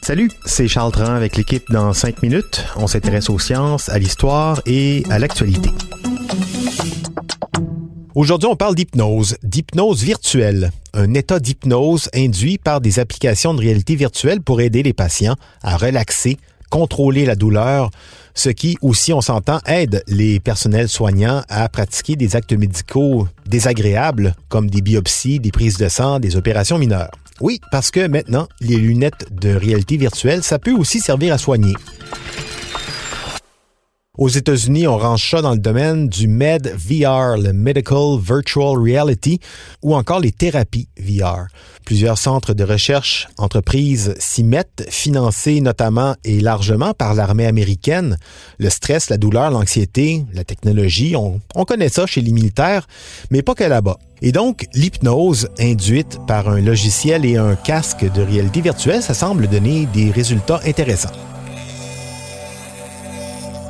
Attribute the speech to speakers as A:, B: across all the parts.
A: Salut, c'est Charles Tran avec l'équipe dans 5 minutes. On s'intéresse aux sciences, à l'histoire et à l'actualité. Aujourd'hui, on parle d'hypnose, d'hypnose virtuelle, un état d'hypnose induit par des applications de réalité virtuelle pour aider les patients à relaxer, contrôler la douleur, ce qui aussi, on s'entend, aide les personnels soignants à pratiquer des actes médicaux désagréables comme des biopsies, des prises de sang, des opérations mineures. Oui, parce que maintenant, les lunettes de réalité virtuelle, ça peut aussi servir à soigner. Aux États-Unis, on range ça dans le domaine du Med VR, le Medical Virtual Reality, ou encore les thérapies VR. Plusieurs centres de recherche, entreprises s'y mettent, financés notamment et largement par l'armée américaine. Le stress, la douleur, l'anxiété, la technologie, on, on connaît ça chez les militaires, mais pas que là-bas. Et donc, l'hypnose induite par un logiciel et un casque de réalité virtuelle, ça semble donner des résultats intéressants.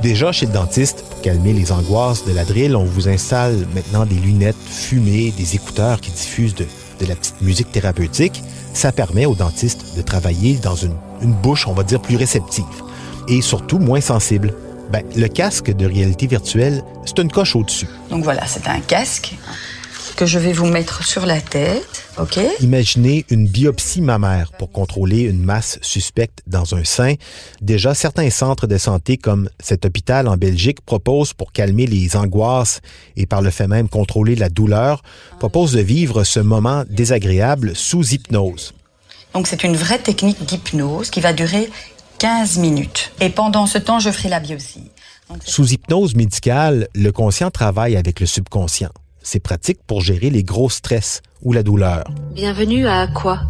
A: Déjà chez le dentiste, pour calmer les angoisses de la drille, on vous installe maintenant des lunettes fumées, des écouteurs qui diffusent de, la petite musique thérapeutique. Ça permet au dentiste de travailler dans une, une bouche, on va dire, plus réceptive et surtout moins sensible. Ben, le casque de réalité virtuelle, c'est une coche au-dessus.
B: Donc voilà, c'est un casque que je vais vous mettre sur la tête. OK?
A: Imaginez une biopsie mammaire pour contrôler une masse suspecte dans un sein. Déjà, certains centres de santé comme cet hôpital en Belgique proposent pour calmer les angoisses et par le fait même contrôler la douleur, proposent de vivre ce moment désagréable sous hypnose.
B: Donc c'est une vraie technique d'hypnose qui va durer 15 minutes. Et pendant ce temps, je ferai la biopsie.
A: Sous hypnose médicale, le conscient travaille avec le subconscient. C'est pratique pour gérer les gros stress ou la douleur.
C: Bienvenue à Aqua,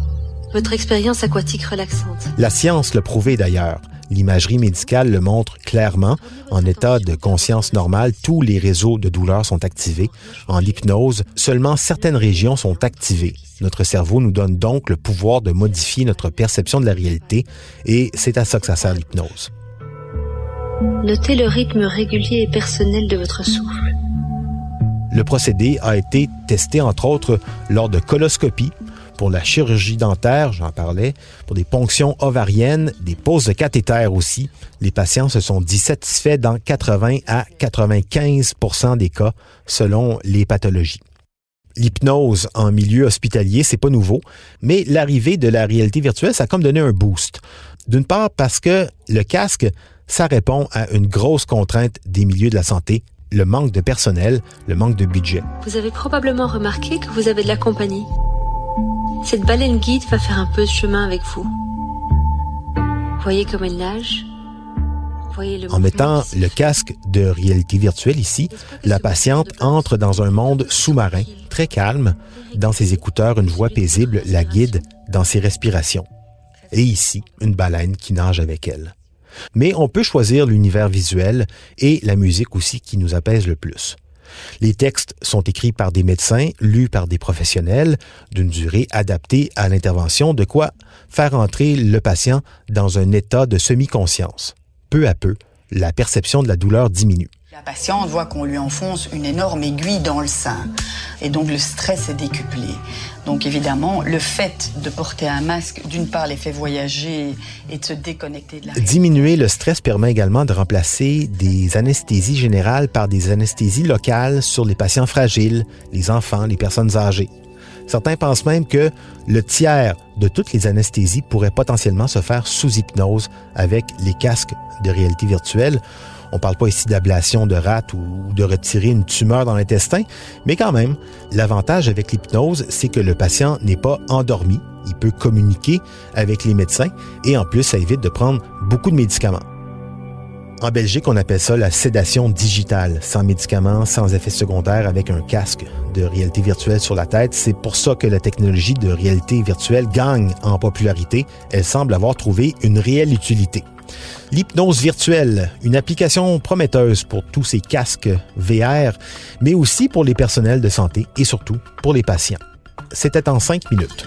C: votre expérience aquatique relaxante.
A: La science l'a prouvé d'ailleurs. L'imagerie médicale le montre clairement. En état de conscience normale, tous les réseaux de douleur sont activés. En hypnose, seulement certaines régions sont activées. Notre cerveau nous donne donc le pouvoir de modifier notre perception de la réalité et c'est à ça que ça sert l'hypnose.
C: Notez le rythme régulier et personnel de votre souffle.
A: Le procédé a été testé entre autres lors de coloscopies, pour la chirurgie dentaire, j'en parlais, pour des ponctions ovariennes, des poses de cathéter aussi. Les patients se sont dit satisfaits dans 80 à 95% des cas selon les pathologies. L'hypnose en milieu hospitalier, c'est pas nouveau, mais l'arrivée de la réalité virtuelle, ça a comme donné un boost. D'une part parce que le casque, ça répond à une grosse contrainte des milieux de la santé, le manque de personnel, le manque de budget.
C: Vous avez probablement remarqué que vous avez de la compagnie. Cette baleine guide va faire un peu de chemin avec vous. Voyez comme elle nage Voyez le
A: en mettant le casque de réalité virtuelle ici, la patiente entre dans un monde sous-marin, très calme. Dans ses écouteurs, une voix paisible la guide dans ses respirations. Et ici, une baleine qui nage avec elle. Mais on peut choisir l'univers visuel et la musique aussi qui nous apaise le plus. Les textes sont écrits par des médecins, lus par des professionnels, d'une durée adaptée à l'intervention, de quoi faire entrer le patient dans un état de semi-conscience. Peu à peu, la perception de la douleur diminue.
B: La patiente voit qu'on lui enfonce une énorme aiguille dans le sein et donc le stress est décuplé. Donc évidemment, le fait de porter un masque, d'une part, les fait voyager et de se déconnecter de la
A: Diminuer le stress permet également de remplacer des anesthésies générales par des anesthésies locales sur les patients fragiles, les enfants, les personnes âgées. Certains pensent même que le tiers de toutes les anesthésies pourrait potentiellement se faire sous hypnose avec les casques de réalité virtuelle. On ne parle pas ici d'ablation de rate ou de retirer une tumeur dans l'intestin, mais quand même, l'avantage avec l'hypnose, c'est que le patient n'est pas endormi, il peut communiquer avec les médecins et en plus, ça évite de prendre beaucoup de médicaments. En Belgique, on appelle ça la sédation digitale, sans médicaments, sans effets secondaires, avec un casque de réalité virtuelle sur la tête. C'est pour ça que la technologie de réalité virtuelle gagne en popularité. Elle semble avoir trouvé une réelle utilité. L'hypnose virtuelle, une application prometteuse pour tous ces casques VR, mais aussi pour les personnels de santé et surtout pour les patients. C'était en cinq minutes.